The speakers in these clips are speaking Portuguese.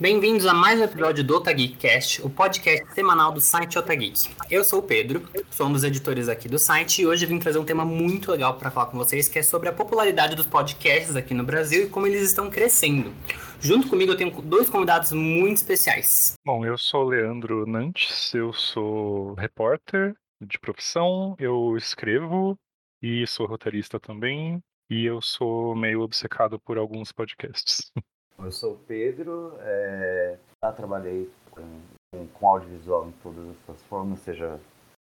Bem-vindos a mais um episódio do Otageekcast, o podcast semanal do site Otageek. Eu sou o Pedro, sou um dos editores aqui do site e hoje vim trazer um tema muito legal para falar com vocês, que é sobre a popularidade dos podcasts aqui no Brasil e como eles estão crescendo. Junto comigo eu tenho dois convidados muito especiais. Bom, eu sou o Leandro Nantes, eu sou repórter de profissão, eu escrevo e sou roteirista também, e eu sou meio obcecado por alguns podcasts. Eu sou o Pedro, é, já trabalhei com, com, com, audiovisual em todas as suas formas, seja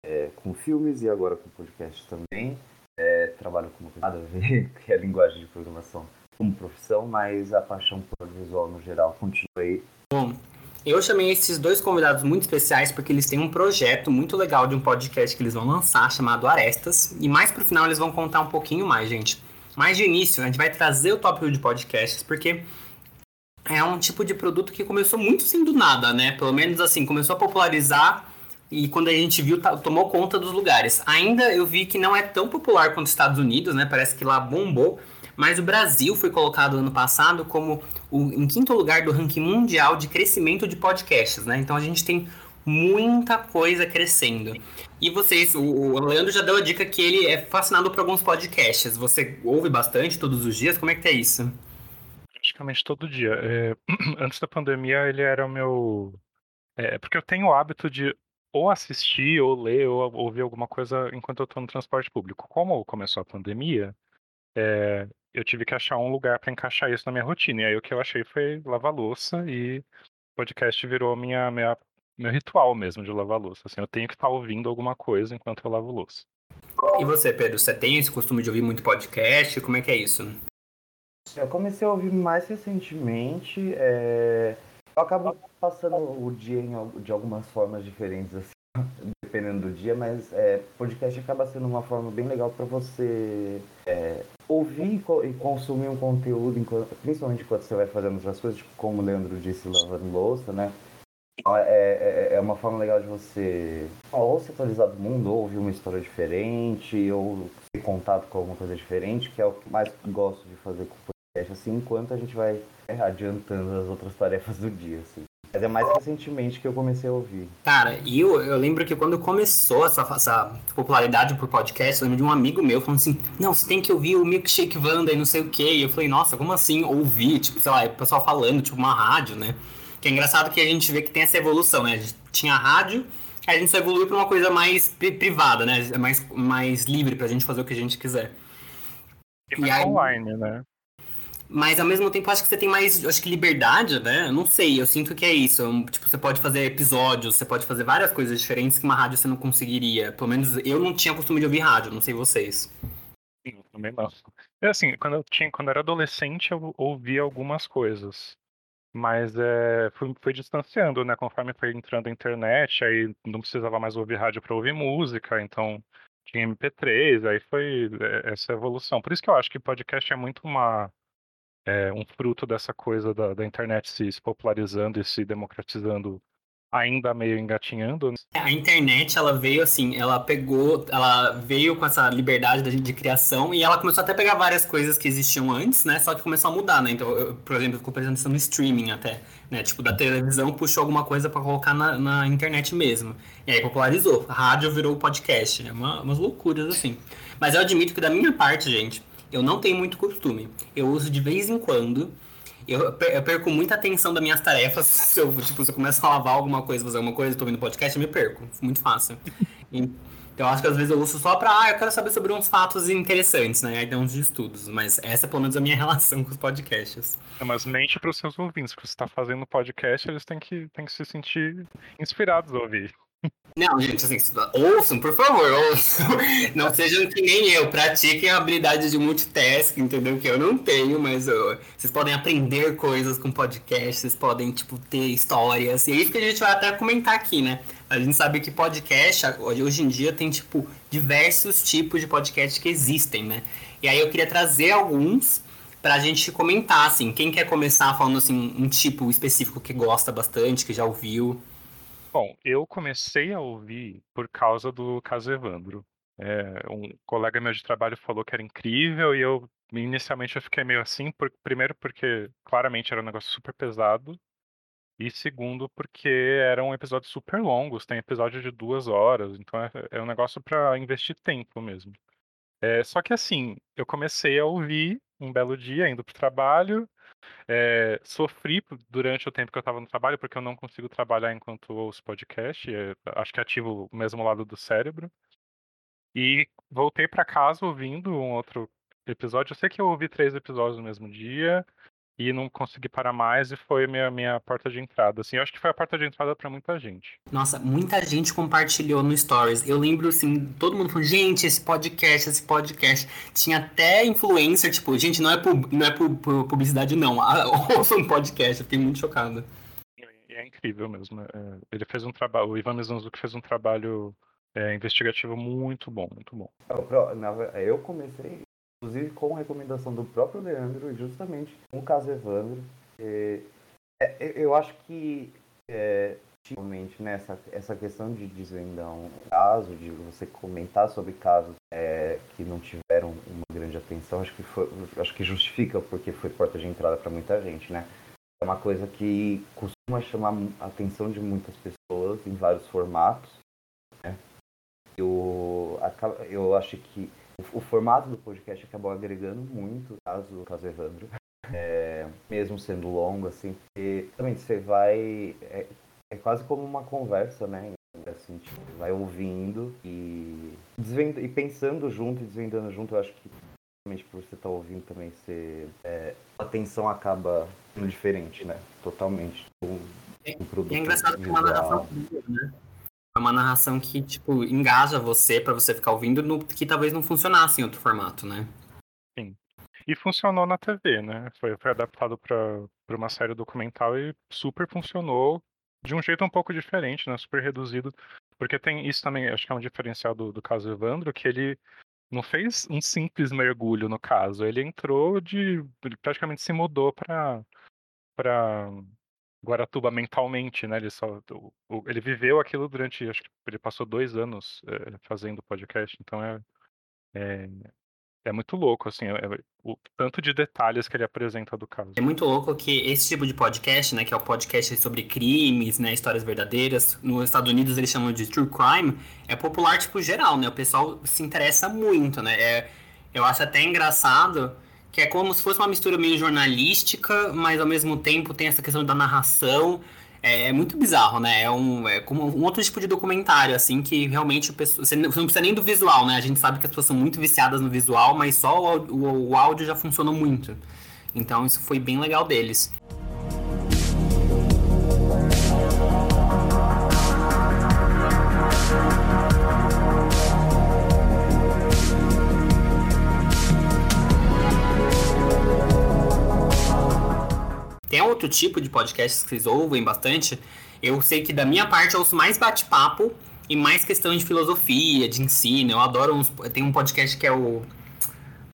é, com filmes e agora com podcast também. É, trabalho com nada a ver, que é a linguagem de programação como profissão, mas a paixão por audiovisual no geral continua aí. Bom, eu chamei esses dois convidados muito especiais porque eles têm um projeto muito legal de um podcast que eles vão lançar chamado Arestas. E mais pro final eles vão contar um pouquinho mais, gente. Mas de início, a gente vai trazer o tópico de podcasts porque é um tipo de produto que começou muito sem do nada, né? Pelo menos assim, começou a popularizar e quando a gente viu, tomou conta dos lugares. Ainda eu vi que não é tão popular quanto os Estados Unidos, né? Parece que lá bombou. Mas o Brasil foi colocado ano passado como o, em quinto lugar do ranking mundial de crescimento de podcasts, né? Então a gente tem muita coisa crescendo. E vocês, o, o Leandro já deu a dica que ele é fascinado por alguns podcasts. Você ouve bastante todos os dias? Como é que é isso? Praticamente todo dia. É, antes da pandemia, ele era o meu. É, porque eu tenho o hábito de ou assistir, ou ler, ou ouvir alguma coisa enquanto eu estou no transporte público. Como começou a pandemia, é, eu tive que achar um lugar para encaixar isso na minha rotina. E aí o que eu achei foi lavar louça e podcast virou minha, minha, meu ritual mesmo de lavar louça. Assim, eu tenho que estar tá ouvindo alguma coisa enquanto eu lavo louça. E você, Pedro, você tem esse costume de ouvir muito podcast? Como é que é isso? Eu comecei a ouvir mais recentemente. É... Eu acabo passando o dia em, de algumas formas diferentes, assim, dependendo do dia, mas é, podcast acaba sendo uma forma bem legal para você é, ouvir e consumir um conteúdo, principalmente enquanto você vai fazendo outras coisas, tipo, como o Leandro disse, lavando louça, né? É, é, é, uma forma legal de você ou se atualizar do mundo, ou ouvir uma história diferente, ou ter contato com alguma coisa diferente, que é o que mais gosto de fazer com assim, enquanto a gente vai é, adiantando as outras tarefas do dia, assim. Mas é mais recentemente que eu comecei a ouvir. Cara, e eu, eu lembro que quando começou essa, essa popularidade por podcast, eu lembro de um amigo meu falando assim, não, você tem que ouvir o Milkshake Wanda e não sei o quê. E eu falei, nossa, como assim ouvir? Tipo, sei lá, o pessoal falando, tipo, uma rádio, né? Que é engraçado que a gente vê que tem essa evolução, né? A gente tinha rádio, aí a gente só evoluiu pra uma coisa mais privada, né? Mais, mais livre pra gente fazer o que a gente quiser. E, e aí... online, né? Mas ao mesmo tempo acho que você tem mais, acho que liberdade, né? Eu não sei, eu sinto que é isso. Tipo, você pode fazer episódios, você pode fazer várias coisas diferentes que uma rádio você não conseguiria. Pelo menos eu não tinha costume de ouvir rádio, não sei vocês. Sim, também não. É assim, quando eu tinha, quando eu era adolescente, eu ouvia algumas coisas. Mas é, fui, fui distanciando, né? Conforme foi entrando a internet, aí não precisava mais ouvir rádio para ouvir música, então tinha MP3, aí foi é, essa evolução. Por isso que eu acho que podcast é muito uma é um fruto dessa coisa da, da internet se, se popularizando e se democratizando ainda meio engatinhando. Né? A internet, ela veio assim, ela pegou, ela veio com essa liberdade de, de, criação e ela começou até a pegar várias coisas que existiam antes, né? Só que começou a mudar, né? Então, eu, por exemplo, eu fico prestando no streaming até, né? Tipo, da televisão puxou alguma coisa para colocar na, na, internet mesmo. E aí popularizou. A rádio virou podcast, né? Uma, umas loucuras assim. Mas eu admito que da minha parte, gente, eu não tenho muito costume. Eu uso de vez em quando. Eu, perco muita atenção das minhas tarefas. Se eu, tipo, se eu começo a lavar alguma coisa, fazer alguma coisa, estou vendo podcast, eu me perco. Muito fácil. Então, acho que às vezes eu uso só pra, ah, eu quero saber sobre uns fatos interessantes, né? Aí tem uns estudos. Mas essa é pelo menos a minha relação com os podcasts. É, mas mente para os seus ouvintes, que você está fazendo podcast, eles têm que, têm que se sentir inspirados a ouvir. Não, gente, assim, ouçam, por favor, ouçam. Não sejam que nem eu, pratiquem a habilidade de multitasking, entendeu? Que eu não tenho, mas uh, vocês podem aprender coisas com podcast, vocês podem, tipo, ter histórias. E é isso que a gente vai até comentar aqui, né? A gente sabe que podcast, hoje em dia, tem, tipo, diversos tipos de podcast que existem, né? E aí eu queria trazer alguns pra gente comentar, assim. Quem quer começar falando, assim, um tipo específico que gosta bastante, que já ouviu? Bom, eu comecei a ouvir por causa do caso Evandro. É, um colega meu de trabalho falou que era incrível e eu inicialmente eu fiquei meio assim, por, primeiro porque claramente era um negócio super pesado E segundo, porque eram episódios super longos, tem episódio de duas horas, então é, é um negócio para investir tempo mesmo. É, só que assim, eu comecei a ouvir um belo dia indo pro trabalho, é, sofri durante o tempo que eu estava no trabalho, porque eu não consigo trabalhar enquanto ouço podcast, é, acho que ativo o mesmo lado do cérebro. E voltei para casa ouvindo um outro episódio. Eu sei que eu ouvi três episódios no mesmo dia e não consegui parar mais e foi minha minha porta de entrada. Assim, eu acho que foi a porta de entrada para muita gente. Nossa, muita gente compartilhou no Stories. Eu lembro assim, todo mundo falou, gente, esse podcast, esse podcast. Tinha até influencer, tipo, gente, não é, pub, não é publicidade, não. Ouça um podcast, eu fiquei muito chocado. É incrível mesmo. É, ele fez um trabalho, o Ivan Mizanzuki fez um trabalho é, investigativo muito bom, muito bom. Eu comecei, inclusive, com recomendação do próprio Leandro, justamente com o caso Evandro. É, é, eu acho que, é, realmente, né, essa questão de desvendar um caso, de você comentar sobre casos é, que não tiveram uma grande atenção, acho que, foi, acho que justifica porque foi porta de entrada para muita gente, né? É uma coisa que costuma chamar a atenção de muitas pessoas em vários formatos eu, eu acho que o, o formato do podcast acabou agregando muito, caso, caso Evandro, é, mesmo sendo longo, assim, porque também você vai. É, é quase como uma conversa, né? Assim, tipo, vai ouvindo e, desvend... e pensando junto e desvendando junto, eu acho que por você estar tá ouvindo também, você, é, a atenção acaba sendo diferente, né? Totalmente. Um, um produto é engraçado que uma narração né? É uma narração que, tipo, engaja você para você ficar ouvindo, no, que talvez não funcionasse em outro formato, né? Sim. E funcionou na TV, né? Foi, foi adaptado para uma série documental e super funcionou de um jeito um pouco diferente, né? Super reduzido. Porque tem isso também, acho que é um diferencial do, do caso Evandro, que ele não fez um simples mergulho no caso. Ele entrou de. Ele praticamente se mudou para para Guaratuba mentalmente, né? Ele só o, ele viveu aquilo durante, acho que ele passou dois anos é, fazendo podcast, então é, é, é muito louco, assim, é, é, o tanto de detalhes que ele apresenta do caso. É muito louco que esse tipo de podcast, né, que é o podcast sobre crimes, né, histórias verdadeiras, nos Estados Unidos eles chamam de true crime, é popular tipo geral, né? O pessoal se interessa muito, né? É, eu acho até engraçado que é como se fosse uma mistura meio jornalística, mas ao mesmo tempo tem essa questão da narração. É, é muito bizarro, né? É, um, é como um outro tipo de documentário, assim, que realmente você não precisa nem do visual, né? A gente sabe que as pessoas são muito viciadas no visual, mas só o, o, o áudio já funcionou muito. Então isso foi bem legal deles. Outro tipo de podcast que vocês ouvem bastante? Eu sei que da minha parte eu ouço mais bate-papo e mais questão de filosofia, de ensino. Eu adoro uns. Tem um podcast que é o.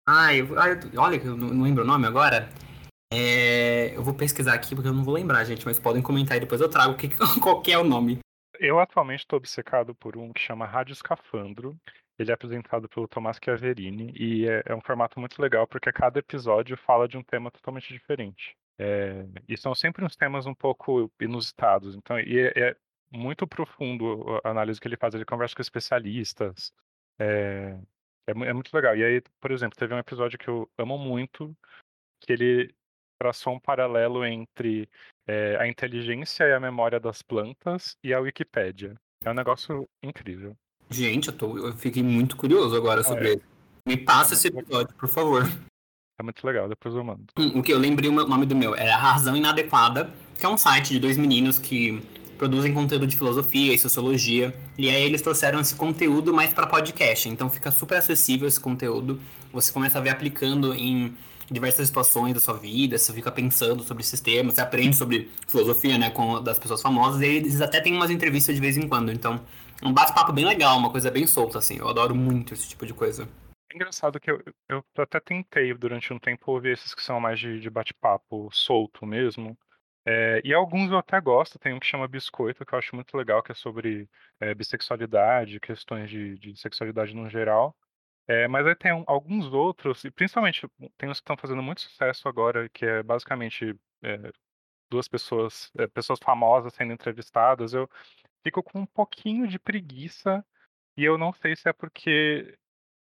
Ai, olha, eu não lembro o nome agora. É, eu vou pesquisar aqui porque eu não vou lembrar, gente, mas podem comentar e depois eu trago que, qual que é o nome. Eu atualmente estou obcecado por um que chama Rádio Escafandro. Ele é apresentado pelo Tomás Chiaverini e é, é um formato muito legal porque cada episódio fala de um tema totalmente diferente. É, e são sempre uns temas um pouco inusitados. Então, e é, é, muito profundo a análise que ele faz. Ele conversa com especialistas. É, é, é, muito legal. E aí, por exemplo, teve um episódio que eu amo muito, que ele traçou um paralelo entre é, a inteligência e a memória das plantas e a Wikipédia. É um negócio incrível. Gente, eu, tô, eu fiquei muito curioso agora sobre é. ele. Me passa esse episódio, por favor. É muito legal, depois eu mando. Hum, o que eu lembrei o nome do meu era Razão Inadequada, que é um site de dois meninos que produzem conteúdo de filosofia e sociologia. E aí eles trouxeram esse conteúdo mais para podcast. Então fica super acessível esse conteúdo. Você começa a ver aplicando em diversas situações da sua vida, você fica pensando sobre sistemas, você aprende sobre filosofia, né, com das pessoas famosas, e eles até têm umas entrevistas de vez em quando. Então, é um bate-papo bem legal, uma coisa bem solta assim. Eu adoro muito esse tipo de coisa. É engraçado que eu, eu até tentei durante um tempo ouvir esses que são mais de, de bate-papo solto mesmo. É, e alguns eu até gosto, tem um que chama Biscoito, que eu acho muito legal, que é sobre é, bissexualidade, questões de, de, sexualidade no geral. É, mas aí tem um, alguns outros, e principalmente tem uns que estão fazendo muito sucesso agora, que é basicamente duas pessoas, pessoas famosas sendo entrevistadas, eu fico com um pouquinho de preguiça e eu não sei se é porque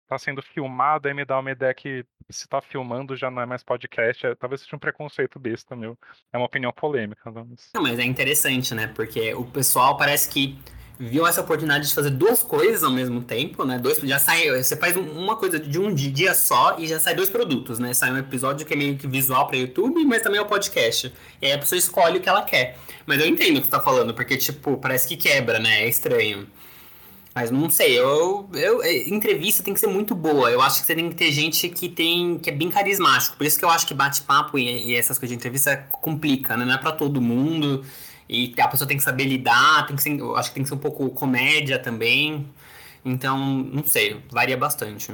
tá sendo filmado, aí me dá uma ideia que se tá filmando já não é mais podcast. É, talvez seja um preconceito besta, meu. É uma opinião polêmica. Mas... Não, mas é interessante, né? Porque o pessoal parece que viu essa oportunidade de fazer duas coisas ao mesmo tempo, né? Dois, já sai, você faz uma coisa de um dia só e já sai dois produtos, né? Sai um episódio que é meio que visual para YouTube, mas também é o podcast. E aí a pessoa escolhe o que ela quer. Mas eu entendo o que você tá falando, porque, tipo, parece que quebra, né? É estranho. Mas não sei, eu, eu é, entrevista tem que ser muito boa. Eu acho que você tem que ter gente que tem que é bem carismático. Por isso que eu acho que bate-papo e, e, essas coisas de entrevista complica, né? Não é para todo mundo. E a pessoa tem que saber lidar, tem que ser, eu acho que tem que ser um pouco comédia também. Então, não sei, varia bastante.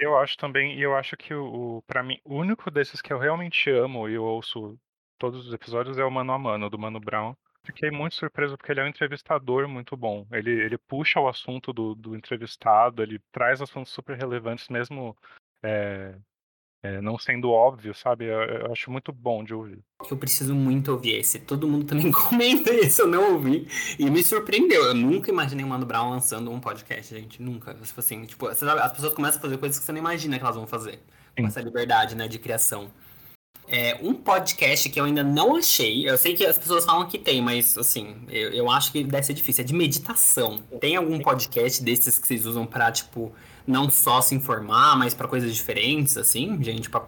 Eu acho também, e eu acho que o, para mim, o único desses que eu realmente amo e eu ouço todos os episódios é o Mano a Mano, do Mano Brown. Fiquei muito surpreso porque ele é um entrevistador muito bom. Ele, ele puxa o assunto do, do entrevistado, ele traz assuntos super relevantes, mesmo é, é, não sendo óbvio, sabe? Eu, eu, acho muito bom de ouvir. Eu preciso muito ouvir esse. Todo mundo também comenta isso, eu não ouvi. E me surpreendeu. Eu nunca imaginei o Mano Brown lançando um podcast, gente. Nunca. Tipo assim, tipo, as pessoas começam a fazer coisas que você não imagina que elas vão fazer. Com essa liberdade, né, de criação. É, um podcast que eu ainda não achei. Eu sei que as pessoas falam que tem, mas assim, eu, eu acho que deve ser difícil. É de meditação. Tem algum podcast desses que vocês usam pra, tipo, não só se informar, mas para coisas diferentes, assim, gente, para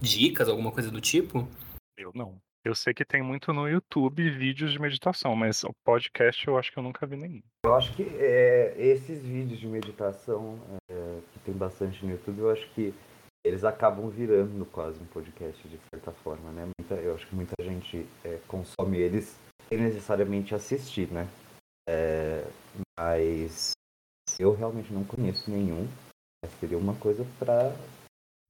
dicas, alguma coisa do tipo? Eu não. Eu sei que tem muito no YouTube vídeos de meditação, mas o podcast eu acho que eu nunca vi nenhum. Eu acho que é, esses vídeos de meditação é, que tem bastante no YouTube, eu acho que eles acabam virando quase um podcast de certa forma, né? Muita, eu acho que muita gente é, consome eles sem necessariamente assistir, né? É, mas eu realmente não conheço nenhum. Seria uma coisa para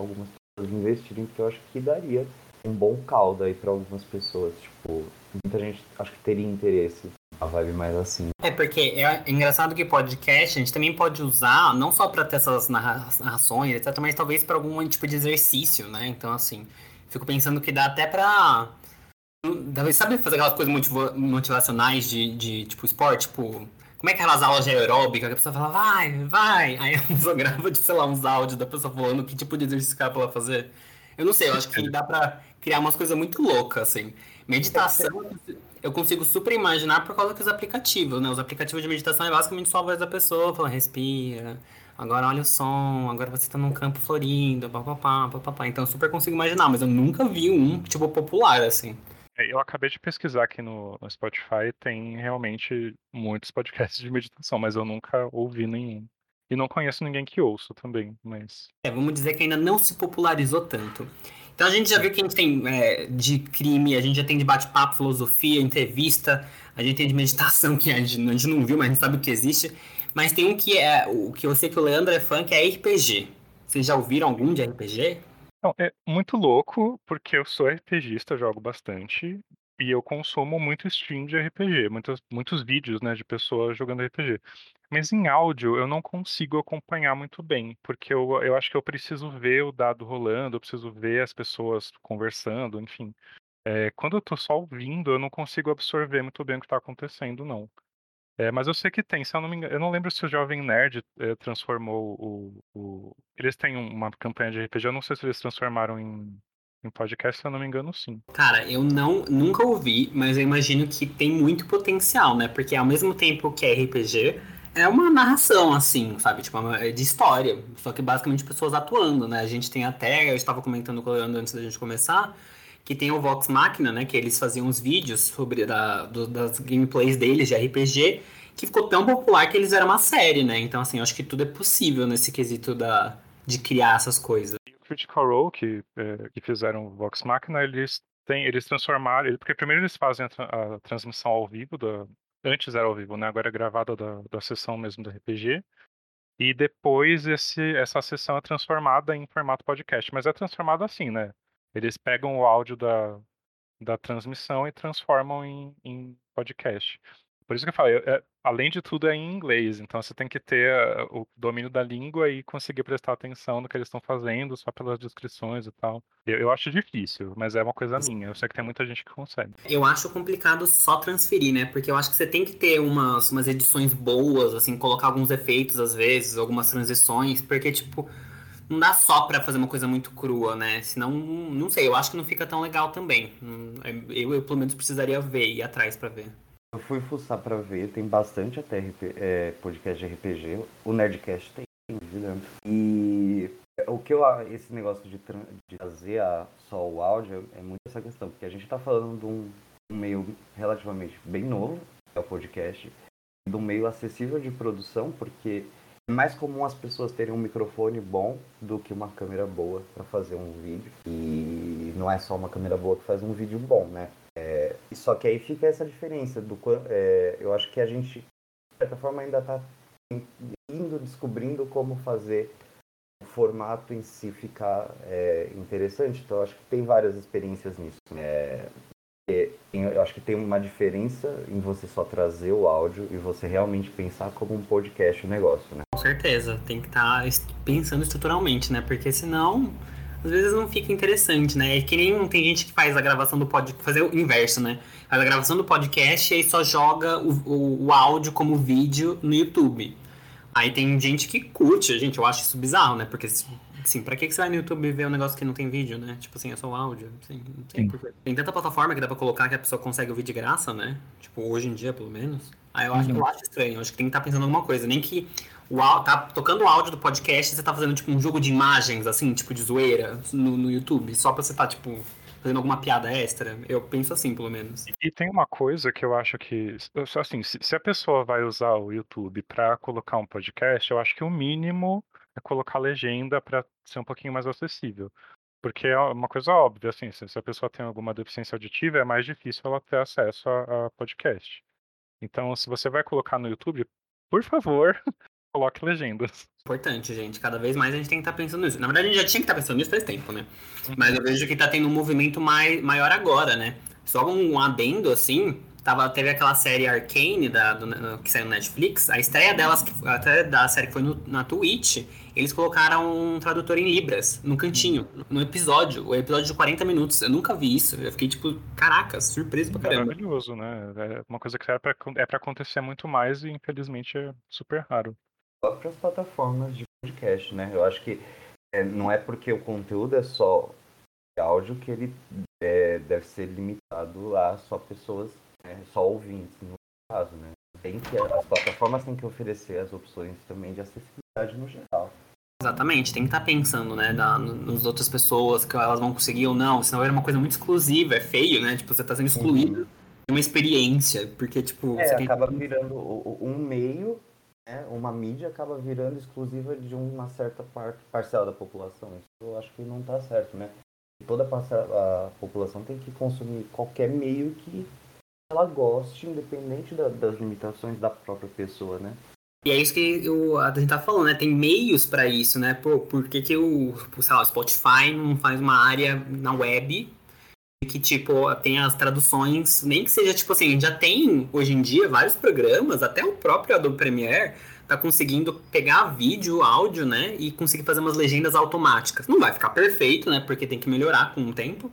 algumas pessoas investirem, que eu acho que daria um bom caldo aí para algumas pessoas. Tipo, muita gente acho que teria interesse a vibe mais assim. É, porque é engraçado que podcast a gente também pode usar, não só para ter essas narrações, etc., mas talvez para algum tipo de exercício, né? Então, assim, fico pensando que dá até pra. Talvez, sabe fazer aquelas coisas motivacionais de, de tipo esporte? Tipo, como é que aquelas aulas de aeróbica que a pessoa fala, vai, vai. Aí a pessoa grava, sei lá, uns áudios da pessoa falando que tipo de exercício que ela pra fazer. Eu não sei, eu acho que dá pra criar umas coisas muito loucas, assim. Meditação, eu consigo super imaginar por causa dos aplicativos, né? Os aplicativos de meditação é basicamente só a voz da pessoa, falando, respira, agora olha o som, agora você tá num campo florindo, papapá, papapá. Então eu super consigo imaginar, mas eu nunca vi um, tipo, popular, assim. É, eu acabei de pesquisar aqui no, no Spotify, tem realmente muitos podcasts de meditação, mas eu nunca ouvi nenhum. E não conheço ninguém que ouça também, mas. É, vamos dizer que ainda não se popularizou tanto. Então a gente já viu que a gente tem é, de crime, a gente já tem de bate-papo, filosofia, entrevista, a gente tem de meditação, que a gente, a gente, não viu, mas a gente sabe o que existe. Mas tem um que é. O que eu sei que o Leandro é fã, que é RPG. Vocês já ouviram algum de RPG? Não, é muito louco, porque eu sou RPGista, jogo bastante, e eu consumo muito stream de RPG, muitos, muitos vídeos, né, de pessoas jogando RPG. Mas em áudio eu não consigo acompanhar muito bem, porque eu, eu acho que eu preciso ver o dado rolando, eu preciso ver as pessoas conversando, enfim. É, quando eu tô só ouvindo, eu não consigo absorver muito bem o que está acontecendo, não. É, mas eu sei que tem, se eu não me engano, eu não lembro se o Jovem Nerd é, transformou o, o, Eles têm uma campanha de RPG, eu não sei se eles transformaram em, em podcast, se eu não me engano, sim. Cara, eu não nunca ouvi, mas eu imagino que tem muito potencial, né? Porque ao mesmo tempo que é RPG, é uma narração, assim, sabe? Tipo, é de história. Só que basicamente pessoas atuando, né? A gente tem até, eu estava comentando com o Leandro antes da gente começar, que tem o Vox Machina, né? Que eles faziam uns vídeos sobre da, do, das gameplays deles de RPG, que ficou tão popular que eles eram uma série, né? Então, assim, eu acho que tudo é possível nesse quesito da, de criar essas coisas. E o Critical Role, que, é, que fizeram o Vox Machina, eles têm, eles transformaram, porque primeiro eles fazem a, a transmissão ao vivo, da, antes era ao vivo, né? Agora é gravada da, da sessão mesmo do RPG. E depois esse, essa sessão é transformada em formato podcast. Mas é transformado assim, né? Eles pegam o áudio da, da transmissão e transformam em, em podcast. Por isso que eu falo, é, além de tudo é em inglês, então você tem que ter uh, o domínio da língua e conseguir prestar atenção no que eles estão fazendo, só pelas descrições e tal. Eu, eu, acho difícil, mas é uma coisa minha. Eu sei que tem muita gente que consegue. Eu acho complicado só transferir, né? Porque eu acho que você tem que ter umas, umas edições boas, assim, colocar alguns efeitos às vezes, algumas transições, porque, tipo, não dá só para fazer uma coisa muito crua, né? Senão, não sei, eu acho que não fica tão legal também. Eu, eu pelo menos precisaria ver, ir atrás para ver. Eu fui fuçar pra ver, tem bastante até RP, é, podcast de RPG. O Nerdcast tem, né? E o que eu esse negócio de, de trazer a, só o áudio é muito essa questão, porque a gente tá falando de um, um meio relativamente bem novo, é o podcast, de um meio acessível de produção, porque é mais comum as pessoas terem um microfone bom do que uma câmera boa para fazer um vídeo. E não é só uma câmera boa que faz um vídeo bom, né? É, só que aí fica essa diferença do é, eu acho que a gente de certa forma ainda está indo descobrindo como fazer o formato em si ficar é, interessante. Então acho que tem várias experiências nisso né? É, eu acho que tem uma diferença em você só trazer o áudio e você realmente pensar como um podcast o negócio né? Com certeza. Tem que estar tá pensando estruturalmente né? Porque senão às vezes não fica interessante, né? É que nem tem gente que faz a gravação do podcast, fazer o inverso, né? Faz a gravação do podcast e aí só joga o, o, o áudio como vídeo no YouTube. Aí tem gente que curte, gente, eu acho isso bizarro, né? Porque, assim, pra que você vai no YouTube ver um negócio que não tem vídeo, né? Tipo assim, é só o áudio. Assim, não tem, tem tanta plataforma que dá pra colocar que a pessoa consegue ouvir de graça, né? Tipo, hoje em dia, pelo menos. Aí eu acho, uhum. eu acho estranho, eu acho que tem que estar tá pensando em alguma coisa. Nem que o tá tocando o áudio do podcast e você tá fazendo tipo um jogo de imagens, assim, tipo de zoeira no, no YouTube, só pra você tá, tipo, fazendo alguma piada extra. Eu penso assim, pelo menos. E tem uma coisa que eu acho que, assim, se a pessoa vai usar o YouTube pra colocar um podcast, eu acho que o mínimo é colocar legenda pra ser um pouquinho mais acessível. Porque é uma coisa óbvia, assim, se a pessoa tem alguma deficiência auditiva, é mais difícil ela ter acesso a, a podcast. Então, se você vai colocar no YouTube, por favor, coloque legendas. Importante, gente. Cada vez mais a gente tem que estar tá pensando nisso. Na verdade, a gente já tinha que estar tá pensando nisso faz tempo, né? Uhum. Mas eu vejo que está tendo um movimento mai, maior agora, né? Só um adendo, assim, tava, teve aquela série Arcane da, do, que saiu no Netflix. A estreia delas, até da série que foi no, na Twitch, eles colocaram um tradutor em Libras, no cantinho, no episódio. O episódio de 40 minutos. Eu nunca vi isso. Eu fiquei tipo, caraca, surpreso pra caramba. Maravilhoso, né? É uma coisa que é pra, é pra acontecer muito mais e infelizmente é super raro próprias plataformas de podcast, né? Eu acho que é, não é porque o conteúdo é só áudio que ele é, deve ser limitado a só pessoas, né? só ouvintes, no caso, né? Tem que, as plataformas têm que oferecer as opções também de acessibilidade no geral. Exatamente, tem que estar tá pensando, né, na, nas outras pessoas, que elas vão conseguir ou não, senão é uma coisa muito exclusiva, é feio, né, tipo, você está sendo excluído uhum. de uma experiência, porque, tipo... É, acaba tem... virando um meio né, uma mídia acaba virando exclusiva de uma certa parte, parcela da população. Isso eu acho que não está certo, né? Toda a, população tem que consumir qualquer meio que ela goste, independente da, das limitações da própria pessoa, né? E é isso que eu, a gente tá falando, né? Tem meios para isso, né? Pô, por que, que o, sei lá, o Spotify não faz uma área na web que, tipo, tem as traduções, nem que seja, tipo assim, já tem hoje em dia vários programas, até o próprio Adobe Premiere tá conseguindo pegar vídeo, áudio, né, e conseguir fazer umas legendas automáticas. Não vai ficar perfeito, né, porque tem que melhorar com o tempo,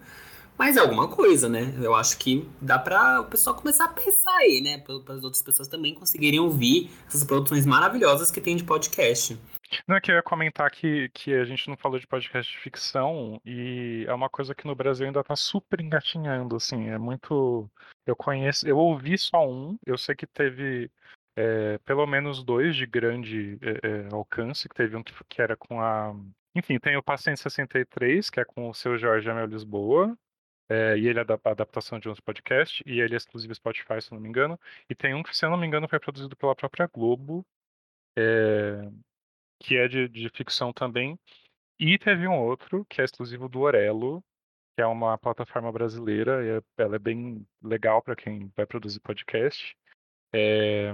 mas é alguma coisa, né? Eu acho que dá para o pessoal começar a pensar aí, né, para as outras pessoas também conseguirem ouvir essas produções maravilhosas que tem de podcast. Não, é que eu ia comentar que, que a gente não falou de podcast de ficção e é uma coisa que no Brasil ainda tá super engatinhando, assim, é muito... Eu conheço, eu ouvi só um, eu sei que teve é, pelo menos dois de grande é, alcance, que teve um que, que, era com a... Enfim, tem o Paciente 63, que é com o seu Jorge Amel Lisboa, é, e ele é da adaptação de uns podcasts, e ele é exclusivo Spotify, se não me engano. E tem um que, se eu não me engano, foi produzido pela própria Globo, é, que é de, de ficção também. E teve um outro, que é exclusivo do Orelo, que é uma plataforma brasileira, e é, ela é bem legal para quem vai produzir podcast, é,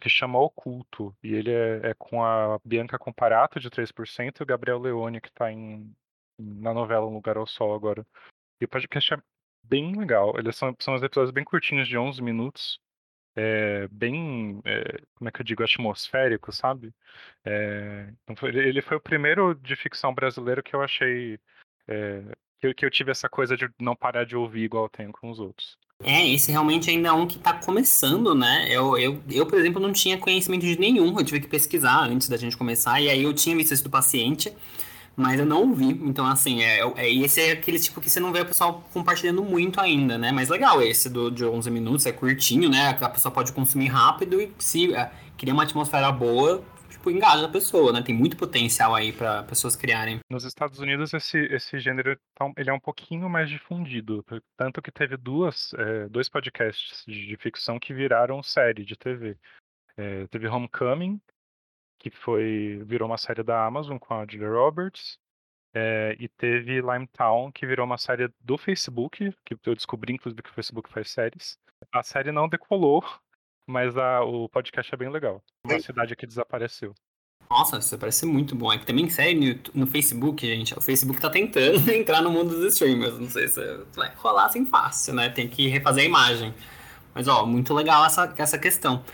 que chama Oculto. E ele é, é, com a Bianca Comparato, de 3%, e o Gabriel Leone, que está em, na novela Um Lugar ao Sol agora. E o podcast é bem legal. Eles são, são episódios bem curtinhos, de 11 minutos, é, bem, é, como é que eu digo, atmosférico, sabe? É, ele foi o primeiro de ficção brasileiro que eu achei que, que eu tive essa coisa de não parar de ouvir igual eu tenho com os outros. É, esse realmente ainda é um que tá começando, né? Eu, eu, eu, por exemplo, não tinha conhecimento de nenhum, eu tive que pesquisar antes da gente começar, e aí eu tinha visto esse do paciente, mas eu não ouvi. Então, assim, é, é, esse é aquele tipo que você não vê o pessoal compartilhando muito ainda, né? Mas legal esse do, de 11 minutos, é curtinho, né? A pessoa pode consumir rápido e se é, cria uma atmosfera boa, tipo, engaja a pessoa, né? Tem muito potencial aí para pessoas criarem. Nos Estados Unidos, esse, esse gênero tá ele é um pouquinho mais difundido. Tanto que teve duas, é, dois podcasts de, de, ficção que viraram série de TV. É, teve Homecoming, que foi virou uma série da Amazon com a Julia Roberts. É, e teve Limetown, que virou uma série do Facebook, que eu descobri, inclusive, que o Facebook faz séries. A série não decolou, mas a, o podcast é bem legal. Uma cidade que desapareceu. Nossa, isso parece muito bom. É que também série no, no, Facebook, gente. O Facebook tá tentando entrar no mundo dos streamers. Não sei se vai rolar assim fácil, né? Tem que refazer a imagem. Mas, ó, muito legal essa, essa questão.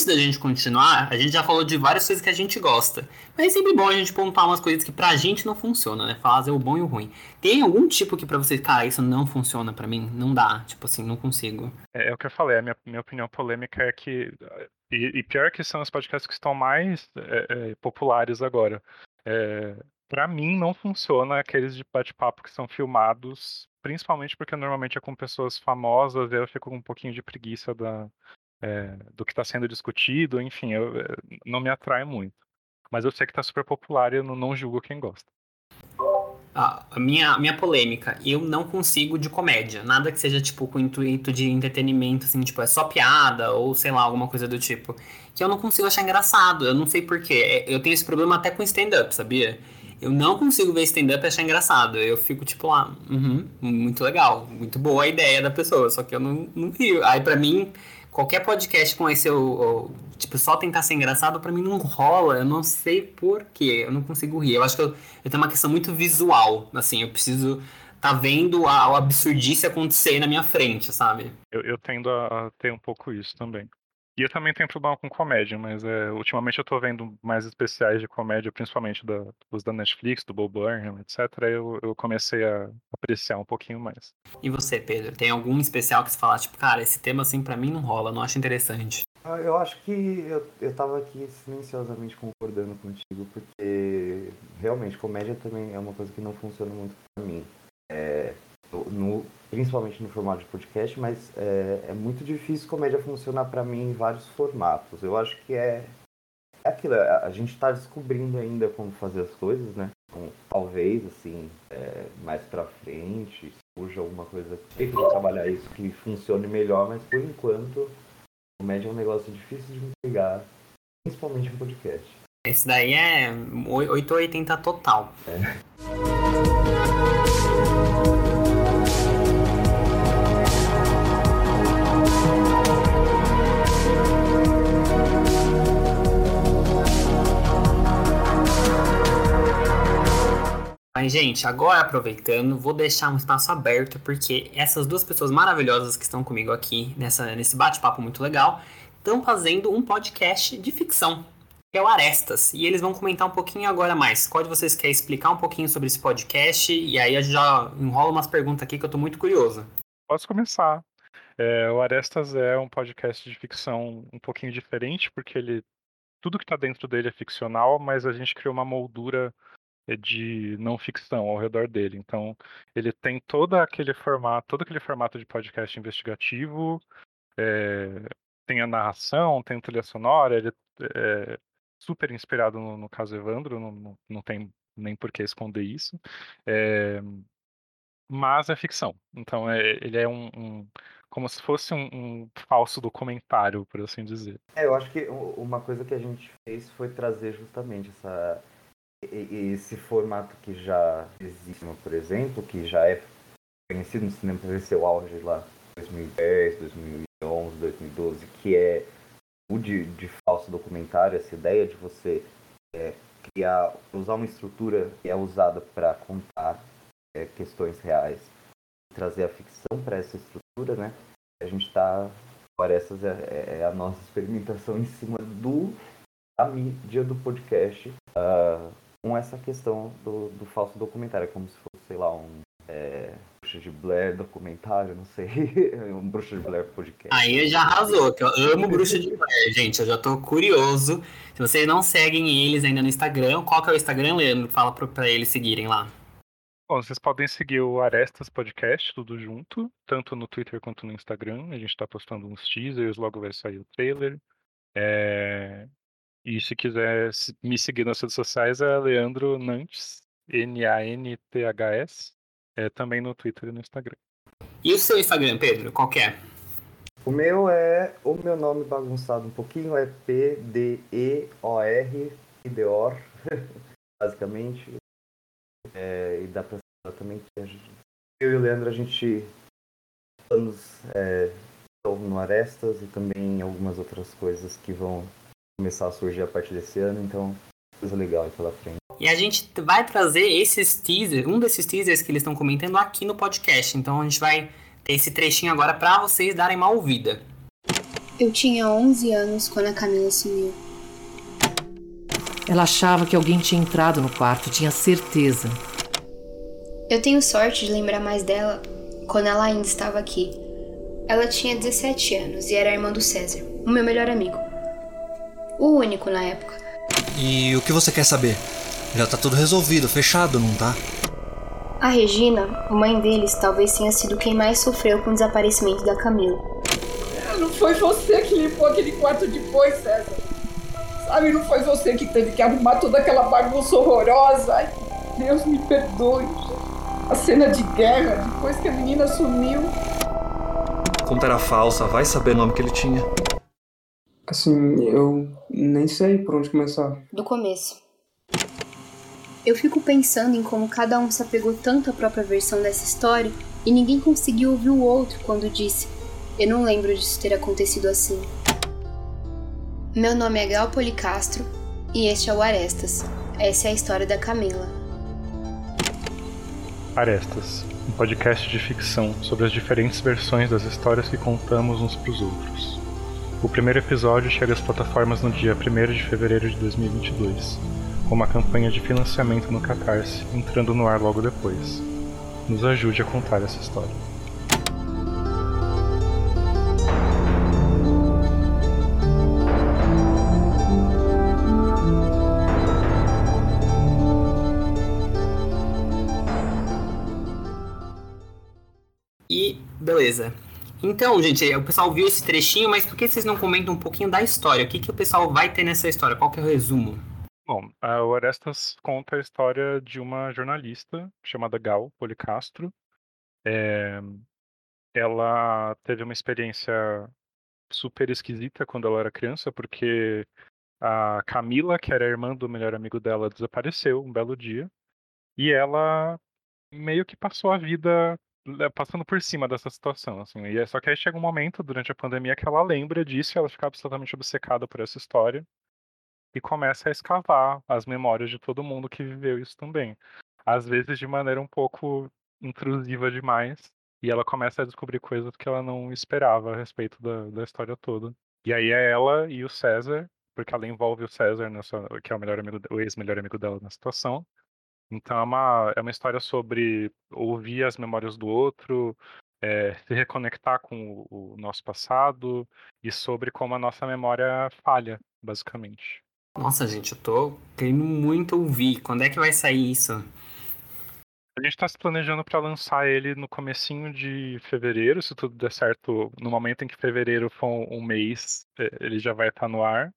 Antes da gente continuar, a gente já falou de várias coisas que a gente gosta. Mas é sempre bom a gente pontuar umas coisas que pra gente não funcionam, né? Fazer o bom e o ruim. Tem algum tipo que pra vocês, cara, isso não funciona pra mim? Não dá. Tipo assim, não consigo. É, é o que eu falei, a minha, minha opinião polêmica é que. E, e pior que são os podcasts que estão mais é, é, populares agora. É, para mim não funciona aqueles de bate-papo que são filmados, principalmente porque normalmente é com pessoas famosas, eu fico com um pouquinho de preguiça da, é, do que está sendo discutido, enfim, eu, é, não me atrai muito. Mas eu sei que está super popular e eu não, não julgo quem gosta. A minha, minha polêmica, eu não consigo de comédia. Nada que seja, tipo, com intuito de entretenimento, assim, tipo, é só piada ou sei lá, alguma coisa do tipo. Que eu não consigo achar engraçado. Eu não sei porquê. É, eu tenho esse problema até com stand-up, sabia? Eu não consigo ver stand-up e achar engraçado. Eu fico, tipo, lá, uhum, muito legal, muito boa a ideia da pessoa, só que eu não, não rio. Aí, pra mim, qualquer podcast com esse, ou, tipo, só tentar ser engraçado, para mim não rola. Eu não sei porquê. Eu não consigo rir. Eu acho que eu, eu tenho uma questão muito visual. Assim, eu preciso tá vendo a, a absurdice acontecer na minha frente, sabe? Eu, eu tendo a ter um pouco isso também. E eu também tenho problema com comédia, mas é, ultimamente eu tô vendo mais especiais de comédia, principalmente da, os da Netflix, do Bob Burnham, etc. Eu, eu comecei a apreciar um pouquinho mais. E você, Pedro? Tem algum especial que você fala, tipo, cara, esse tema assim para mim não rola, não acho interessante? Ah, eu acho que eu, eu tava aqui silenciosamente concordando contigo, porque realmente comédia também é uma coisa que não funciona muito para mim. É, no, principalmente no formato de podcast, mas é, é muito difícil comédia funcionar para mim em vários formatos. Eu acho que é, é aquilo, a, a gente está descobrindo ainda como fazer as coisas, né? Então, talvez, assim, é, mais para frente, surja alguma coisa que eu trabalhar isso que funcione melhor, mas por enquanto, comédia é um negócio difícil de me pegar, principalmente em podcast. Esse daí é 880 total. É. Mas, gente, agora aproveitando, vou deixar um espaço aberto, porque essas duas pessoas maravilhosas que estão comigo aqui nessa, nesse bate-papo muito legal estão fazendo um podcast de ficção, que é o Arestas. E eles vão comentar um pouquinho agora mais. Qual de vocês quer explicar um pouquinho sobre esse podcast? E aí gente já enrola umas perguntas aqui que eu estou muito curioso. Posso começar. É, o Arestas é um podcast de ficção um pouquinho diferente, porque ele tudo que está dentro dele é ficcional, mas a gente criou uma moldura de não ficção ao redor dele. Então, ele tem todo aquele formato, todo aquele formato de podcast investigativo, é, tem a narração, tem a trilha sonora, ele é super inspirado no, no caso Evandro, não, não tem nem por que esconder isso. É, mas é ficção. Então, é, ele é um, um como se fosse um, um, falso documentário, por assim dizer. É, eu acho que uma coisa que a gente fez foi trazer justamente essa esse formato que já existe, por exemplo, que já é conhecido no cinema, teve seu auge lá 2010, 2000, 2011, 2012, que é o de, de falso documentário, essa ideia de você é, criar, usar uma estrutura que é usada para contar é, questões reais, trazer a ficção para essa estrutura, né? A gente está, agora essas é, é, é, a nossa experimentação em cima do a mídia do podcast uh, com essa questão do, do falso documentário, como se fosse, sei lá, um é, Bruxa de Blair documentário, não sei. um Bruxa de Blair podcast. Aí já arrasou, que eu amo Bruxa de Blair, gente. Eu já tô curioso. Se vocês não seguem eles ainda no Instagram, qual que é o Instagram, Leandro? Fala pra, pra eles seguirem lá. Bom, vocês podem seguir o Arestas Podcast, tudo junto, tanto no Twitter quanto no Instagram. A gente tá postando uns teasers, logo vai sair o trailer. É... E se quiser me seguir nas redes sociais é Leandro Nantes, N-A-N-T-H-S é, também no Twitter e no Instagram. E o seu Instagram, Pedro, qual é? O meu é. O meu nome bagunçado um pouquinho é P-D-E-O-R, Ideor, basicamente. É, e dá pra saber também que gente, eu e o Leandro a gente estamos é, no Arestas e também algumas outras coisas que vão começar a surgir a partir desse ano, então coisa legal aí pela frente. E a gente vai trazer esses teasers, um desses teasers que eles estão comentando aqui no podcast. Então a gente vai ter esse trechinho agora para vocês darem uma ouvida. Eu tinha 11 anos quando a Camila sumiu. Ela achava que alguém tinha entrado no quarto, tinha certeza. Eu tenho sorte de lembrar mais dela quando ela ainda estava aqui. Ela tinha 17 anos e era irmã do César, o meu melhor amigo. O único na época. E o que você quer saber? Já tá tudo resolvido, fechado, não tá? A Regina, mãe deles, talvez tenha sido quem mais sofreu com o desaparecimento da Camila. Não foi você que limpou aquele quarto depois, César. Sabe, não foi você que teve que arrumar toda aquela bagunça horrorosa. Ai, Deus me perdoe. A cena de guerra, depois que a menina sumiu. Conta era falsa, vai saber o nome que ele tinha. Assim, eu nem sei por onde começar. Do começo. Eu fico pensando em como cada um se apegou tanto à própria versão dessa história e ninguém conseguiu ouvir o outro quando disse: Eu não lembro disso ter acontecido assim. Meu nome é Gal Policastro e este é o Arestas. Essa é a história da Camila. Arestas, um podcast de ficção sobre as diferentes versões das histórias que contamos uns para os outros. O primeiro episódio chega às plataformas no dia 1 de fevereiro de 2022 com uma campanha de financiamento no Catarse entrando no ar logo depois. Nos ajude a contar essa história. E beleza. Então, gente, o pessoal viu esse trechinho, mas por que vocês não comentam um pouquinho da história? O que, que o pessoal vai ter nessa história? Qual que é o resumo? Bom, a Orestas conta a história de uma jornalista chamada Gal Policastro. É, ela teve uma experiência super esquisita quando ela era criança, porque a Camila, que era irmã do melhor amigo dela, desapareceu um belo dia. E ela meio que passou a vida passando por cima dessa situação, assim. E é só que aí chega um momento durante a pandemia que ela lembra disso ela fica absolutamente obcecada por essa história e começa a escavar as memórias de todo mundo que viveu isso também. Às vezes de maneira um pouco intrusiva demais, e ela começa a descobrir coisas que ela não esperava a respeito da, da história toda. E aí é ela e o César, porque ela envolve o César, nessa, que é o, melhor amigo, o ex-melhor amigo dela na situação. Então é uma, é uma história sobre ouvir as memórias do outro, é, se reconectar com o, o nosso passado e sobre como a nossa memória falha, basicamente. Nossa, gente, eu tô querendo muito ouvir. Quando é que vai sair isso? A gente está se planejando para lançar ele no comecinho de fevereiro, se tudo der certo. No momento em que fevereiro for um mês, é, ele já vai estar tá no ar.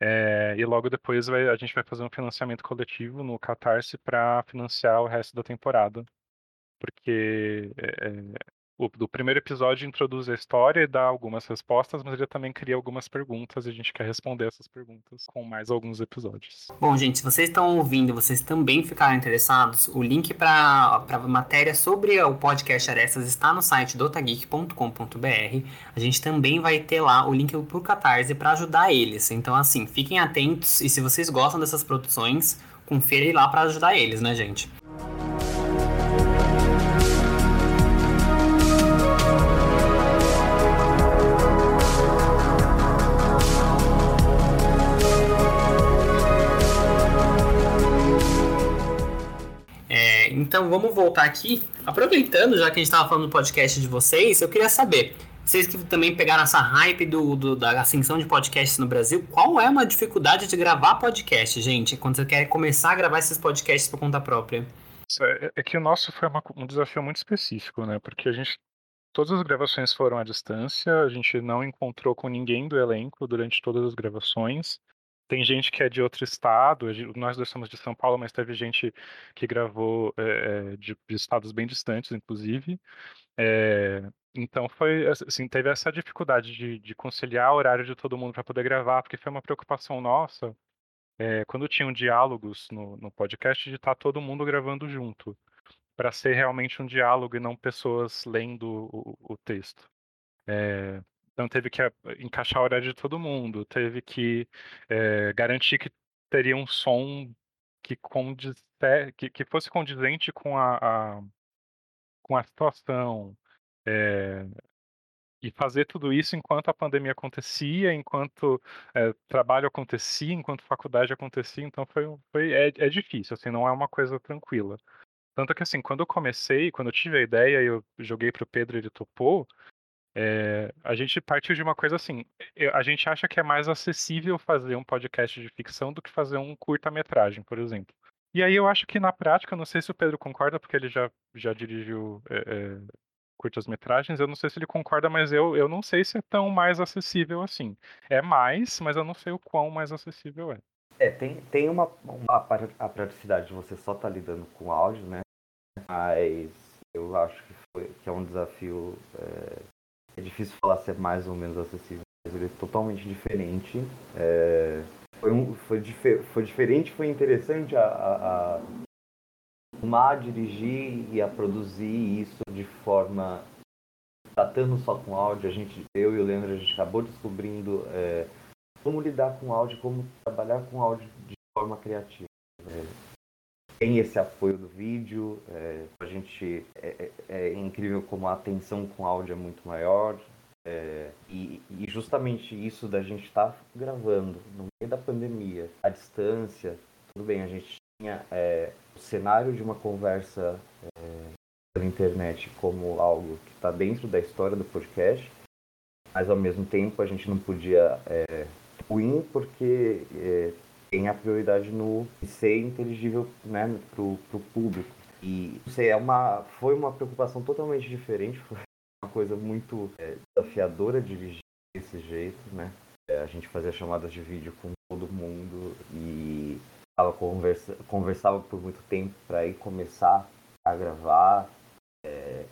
É, e logo depois vai, a gente vai fazer um financiamento coletivo no Catarse para financiar o resto da temporada. Porque é, é o do primeiro episódio introduz a história e dá algumas respostas, mas ele também cria algumas perguntas e a gente quer responder essas perguntas com mais alguns episódios. Bom, gente, se vocês estão ouvindo, vocês também ficaram interessados, o link para a matéria sobre o podcast Arestas está no site dotageek.com.br. A gente também vai ter lá o link para o Catarse para ajudar eles. Então, assim, fiquem atentos e se vocês gostam dessas produções, conferem lá para ajudar eles, né, gente? Então vamos voltar aqui. Aproveitando, já que a gente estava falando do podcast de vocês, eu queria saber, vocês que também pegaram essa hype do, do, da ascensão de podcasts no Brasil, qual é uma dificuldade de gravar podcast, gente? Quando você quer começar a gravar esses podcasts por conta própria? É, é que o nosso foi uma, um desafio muito específico, né? Porque a gente. Todas as gravações foram à distância, a gente não encontrou com ninguém do elenco durante todas as gravações. Tem gente que é de outro estado, nós dois somos de São Paulo, mas teve gente que gravou é, de, de, estados bem distantes, inclusive. É, então foi assim, teve essa dificuldade de, de conciliar o horário de todo mundo para poder gravar, porque foi uma preocupação nossa é, quando tinham diálogos no, no podcast de estar tá todo mundo gravando junto, para ser realmente um diálogo e não pessoas lendo o, o texto. É, então teve que eh, encaixar o horário de todo mundo, teve que é, garantir que teria um som que, condiz, que, que fosse condizente com a, a com a situação. É, e fazer tudo isso enquanto a pandemia acontecia, enquanto é, trabalho acontecia, enquanto faculdade acontecia, então foi, foi é, é, difícil, assim, não é uma coisa tranquila. Tanto que assim, quando eu comecei, quando eu tive a ideia eu joguei para o Pedro e ele topou, é, a gente partiu de uma coisa assim, a gente acha que é mais acessível fazer um podcast de ficção do que fazer um curta-metragem, por exemplo. E aí eu acho que na prática, não sei se o Pedro concorda, porque ele já, já dirigiu é, é, curtas-metragens, eu não sei se ele concorda, mas eu, eu não sei se é tão mais acessível assim. É mais, mas eu não sei o quão mais acessível é. É, tem, tem uma, uma a praticidade de você só estar tá lidando com áudio, né? Mas eu acho que, foi, que é um desafio é, é difícil falar se é mais ou menos acessível, mas ele é totalmente diferente. É, foi, um, foi, difer, foi diferente, foi interessante a, a, a a dirigir e a produzir isso de forma tratando só com áudio. A gente, eu e o Leandro, a gente acabou descobrindo é, como lidar com áudio, como trabalhar com áudio de forma criativa. Tem esse apoio do vídeo. É, a gente é, é, é, incrível como a atenção com áudio é muito maior. É, e, e, justamente isso da gente estar tá gravando no meio da pandemia, à distância, tudo bem, a gente tinha é, o cenário de uma conversa é, pela internet como algo que está dentro da história do podcast, mas ao mesmo tempo a gente não podia ruim porque tem a prioridade no ser inteligível né, para o público. E sei, é uma, foi uma preocupação totalmente diferente, foi uma coisa muito é, desafiadora dirigir desse jeito, né? É, a gente fazia chamadas de vídeo com todo mundo e tava conversa, conversava por muito tempo para ir começar a gravar. É,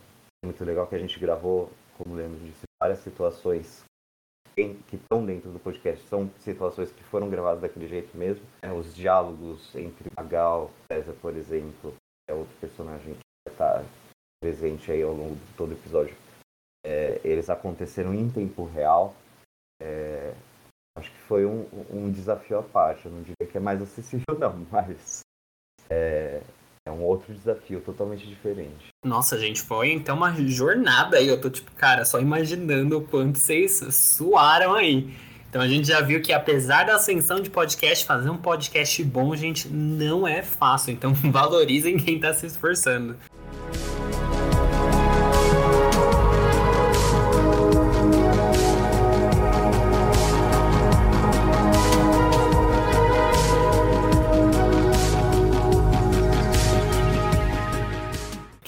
muito legal que a gente gravou, como lembro disso, várias situações que estão dentro do podcast são situações que foram gravadas daquele jeito mesmo. É, os diálogos entre Magal, César, por exemplo, é outro personagem que está presente aí ao longo de todo o episódio. É, eles aconteceram em tempo real. É, acho que foi um, um desafio à parte. Eu não diria que é mais acessível, não, mas é, um outro desafio totalmente diferente. Nossa, gente, foi então uma jornada aí. Eu tô tipo, cara, só imaginando o quanto vocês suaram aí. Então a gente já viu que apesar da ascensão de podcast, fazer um podcast bom, gente, não é fácil. Então valorizem quem tá se esforçando.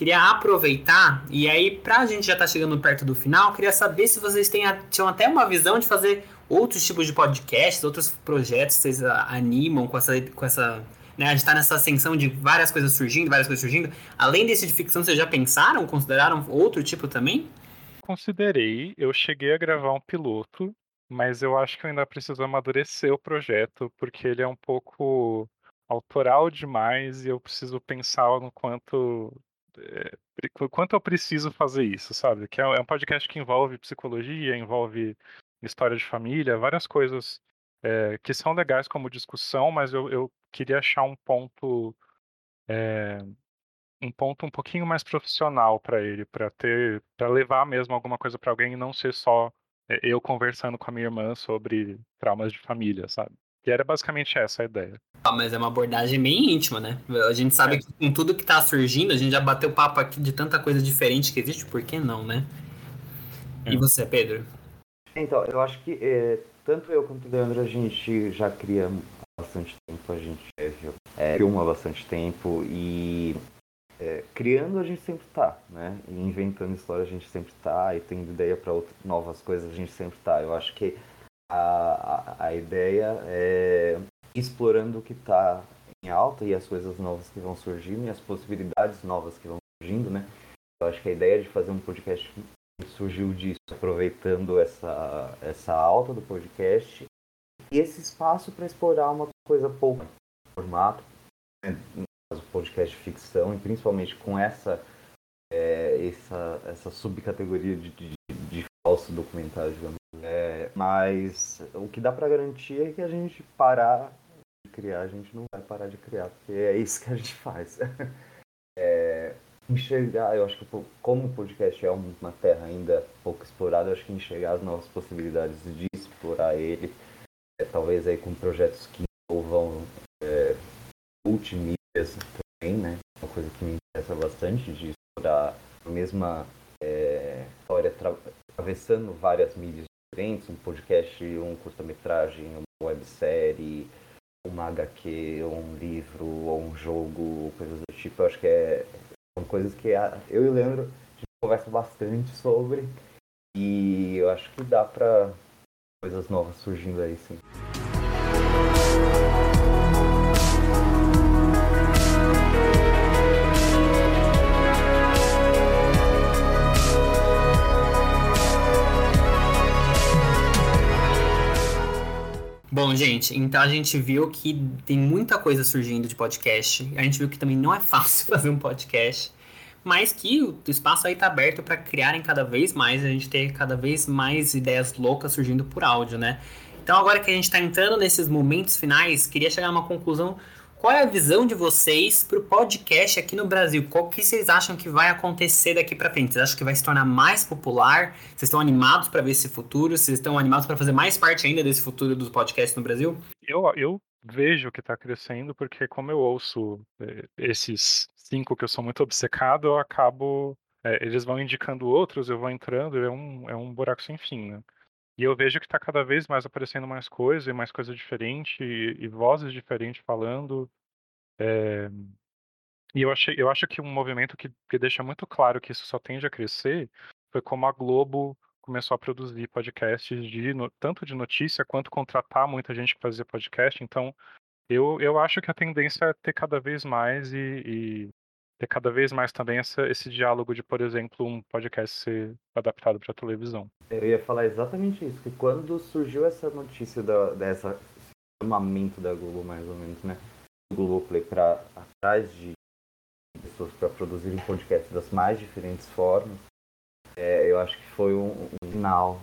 Queria aproveitar, e aí, pra gente já tá chegando perto do final, queria saber se vocês têm, tinham até uma visão de fazer outros tipos de podcasts, outros projetos que vocês animam com essa, com essa né, a gente tá nessa ascensão de várias coisas surgindo, várias coisas surgindo. Além desse de ficção, vocês já pensaram, consideraram outro tipo também? Considerei, eu cheguei a gravar um piloto, mas eu acho que eu ainda preciso amadurecer o projeto, porque ele é um pouco autoral demais e eu preciso pensar no quanto é, quanto eu preciso fazer isso, sabe? Que é, é um podcast que envolve psicologia, envolve história de família, várias coisas é, que são legais como discussão, mas eu, eu queria achar um ponto é, um ponto um pouquinho mais profissional para ele, para ter, para levar mesmo alguma coisa para alguém e não ser só eu conversando com a minha irmã sobre traumas de família, sabe? E era basicamente essa a ideia. Ah, mas é uma abordagem bem íntima, né? A gente sabe é. que com tudo que tá surgindo, a gente já bateu papo aqui de tanta coisa diferente que existe, por que não, né? É. E você, Pedro? Então, eu acho que é, tanto eu quanto o Leandro, a gente já cria há bastante tempo, a gente é, filma há bastante tempo e é, criando a gente sempre tá, né? E inventando história a gente sempre tá, e tendo ideia para novas coisas a gente sempre tá. Eu acho que a, a, ideia é explorando o que está em alta e as coisas novas que vão surgindo e as possibilidades novas que vão surgindo, né? Eu acho que a ideia de fazer um podcast surgiu disso, aproveitando essa, essa alta do podcast e esse espaço para explorar uma coisa pouco formato, né? o podcast ficção e principalmente com essa é, essa, essa subcategoria de, de, de falso documentário, digamos. É, mas o que dá para garantir é que a gente parar de criar, a gente não vai parar de criar, porque é isso que a gente faz. É, enxergar, eu acho que como o podcast é uma terra ainda pouco explorada, eu acho que enxergar as novas possibilidades de explorar ele, é, talvez aí com projetos que envolvam é, multimídias também, né? Uma coisa que me interessa bastante de explorar a mesma é, história atravessando várias mídias diferentes, um podcast, um curta-metragem, uma websérie, uma HQ, ou um livro, ou um jogo, coisas do tipo. Eu acho que é, são coisas que eu e o Leandro a gente conversa bastante sobre e eu acho que dá para coisas novas surgindo aí, sim. Bom, gente, então a gente viu que tem muita coisa surgindo de podcast. A gente viu que também não é fácil fazer um podcast, mas que o espaço aí tá aberto para criarem cada vez mais, a gente ter cada vez mais ideias loucas surgindo por áudio, né? Então agora que a gente está entrando nesses momentos finais, queria chegar a uma conclusão qual é a visão de vocês para o podcast aqui no Brasil? Qual que vocês acham que vai acontecer daqui para frente? Vocês acham que vai se tornar mais popular? Vocês estão animados para ver esse futuro? Vocês estão animados para fazer mais parte ainda desse futuro dos podcasts no Brasil? Eu, eu vejo que está crescendo porque como eu ouço é, esses cinco que eu sou muito obcecado, eu acabo é, eles vão indicando outros, eu vou entrando, é um, é um buraco sem fim, né? E eu vejo que está cada vez mais aparecendo mais coisa, e mais coisa diferente, e, e vozes diferentes falando. É... E eu, achei, eu acho que um movimento que, que deixa muito claro que isso só tende a crescer foi como a Globo começou a produzir podcasts de tanto de notícia quanto contratar muita gente que fazia podcast. Então, eu, eu acho que a tendência é ter cada vez mais e, ter cada vez mais também essa, esse diálogo de, por exemplo, um podcast ser adaptado para televisão. Eu ia falar exatamente isso, que quando surgiu essa notícia da, dessa chamamento da Google, mais ou menos, né? O Google Play para atrás de pessoas para produzirem podcasts das mais diferentes formas, é, eu acho que foi um, um sinal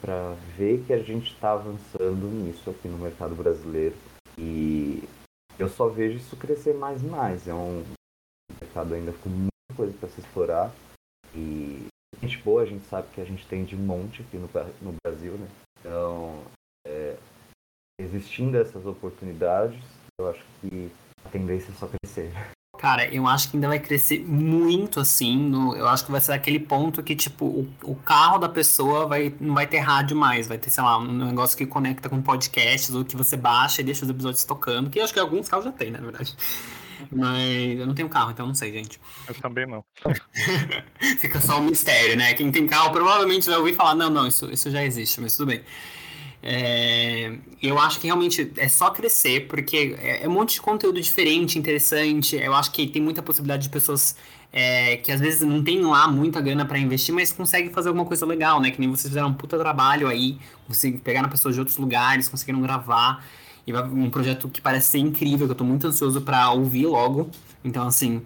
para ver que a gente está avançando nisso aqui no mercado brasileiro e eu só vejo isso crescer mais e mais. É um, mercado ainda com muita coisa para se explorar. E gente boa, a gente sabe que a gente tem de monte aqui no, no Brasil, né? Então, é, existindo essas oportunidades, eu acho que a tendência é só crescer. Cara, eu acho que ainda vai crescer muito assim. No, eu acho que vai ser aquele ponto que, tipo, o, o, carro da pessoa vai, não vai ter rádio mais. Vai ter, sei lá, um negócio que conecta com podcasts ou que você baixa e deixa os episódios tocando. Que eu acho que alguns carros já tem, né, na verdade. Mas eu não tenho carro, então não sei, gente. Eu também não. Fica só um mistério, né? Quem tem carro provavelmente vai ouvir falar, não, não, isso, isso já existe, mas tudo bem. É, eu acho que realmente é só crescer, porque é, é, um monte de conteúdo diferente, interessante. Eu acho que tem muita possibilidade de pessoas é, que às vezes não tem lá muita grana para investir, mas conseguem fazer alguma coisa legal, né? Que nem vocês fizeram um puta trabalho aí, conseguem pegar pessoas de outros lugares, conseguiram gravar. E um projeto que parece ser incrível, que eu tô muito ansioso para ouvir logo. Então, assim,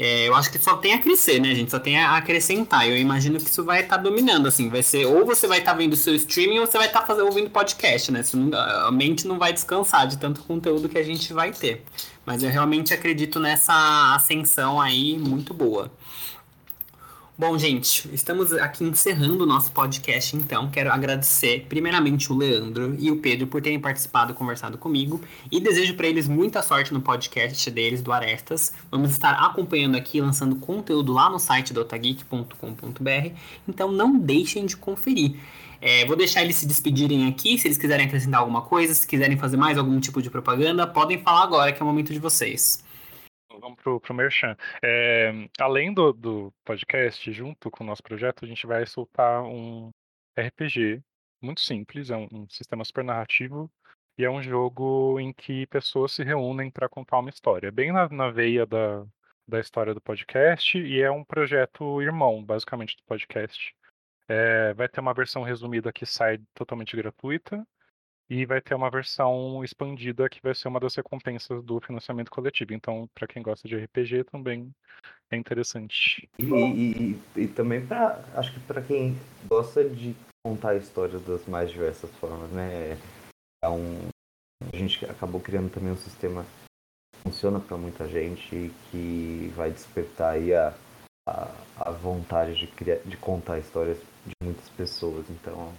é, eu acho que só tem a crescer, né, gente? Só tem a acrescentar. Eu imagino que isso vai estar tá dominando, assim. Vai ser, ou você vai estar tá vendo o seu streaming, ou você vai estar tá ouvindo podcast, né? Não, a mente não vai descansar de tanto conteúdo que a gente vai ter. Mas eu realmente acredito nessa ascensão aí muito boa. Bom, gente, estamos aqui encerrando o nosso podcast, então. Quero agradecer, primeiramente, o Leandro e o Pedro por terem participado e conversado comigo. E desejo para eles muita sorte no podcast deles, do Arestas. Vamos estar acompanhando aqui, lançando conteúdo lá no site do otageek.com.br. Então, não deixem de conferir. É, vou deixar eles se despedirem aqui. Se eles quiserem acrescentar alguma coisa, se quiserem fazer mais algum tipo de propaganda, podem falar agora, que é o momento de vocês vamos pro, pro Merchan. É, além do, do podcast, junto com o nosso projeto, a gente vai soltar um RPG muito simples, é um, um sistema super narrativo e é um jogo em que pessoas se reúnem para contar uma história, bem na, na veia da, da história do podcast, e é um projeto irmão, basicamente, do podcast. É, vai ter uma versão resumida que sai totalmente gratuita, e vai ter uma versão expandida que vai ser uma das recompensas do financiamento coletivo. Então, para quem gosta de RPG, também é interessante. E, e, e também para, acho que para quem gosta de contar histórias das mais diversas formas, né? É um, a gente acabou criando também um sistema que funciona para muita gente e que vai despertar aí a, a, a vontade de, criar, de contar histórias de muitas pessoas. Então,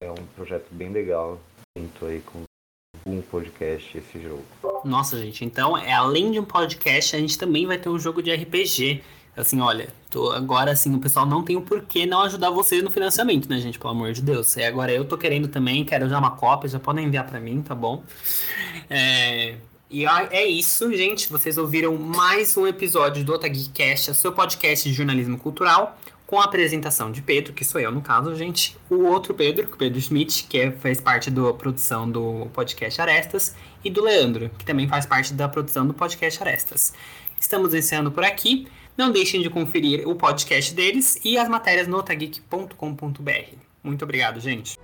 é um projeto bem legal aí com um podcast esse jogo. Nossa, gente, então é além de um podcast, a gente também vai ter um jogo de RPG. Assim, olha, tô agora assim, o pessoal não tem o porquê não ajudar vocês no financiamento, né, gente? Pelo amor de Deus. E agora eu tô querendo também, quero já uma cópia, já podem enviar para mim, tá bom? É, e é isso, gente. Vocês ouviram mais um episódio do Otagcast, seu podcast de jornalismo cultural com a apresentação de Pedro, que sou eu no caso, gente, o outro Pedro, o Pedro Schmidt, que é, fez parte da produção do podcast Arestas, e do Leandro, que também faz parte da produção do podcast Arestas. Estamos encerrando por aqui. Não deixem de conferir o podcast deles e as matérias no otageek.com.br. Muito obrigado, gente.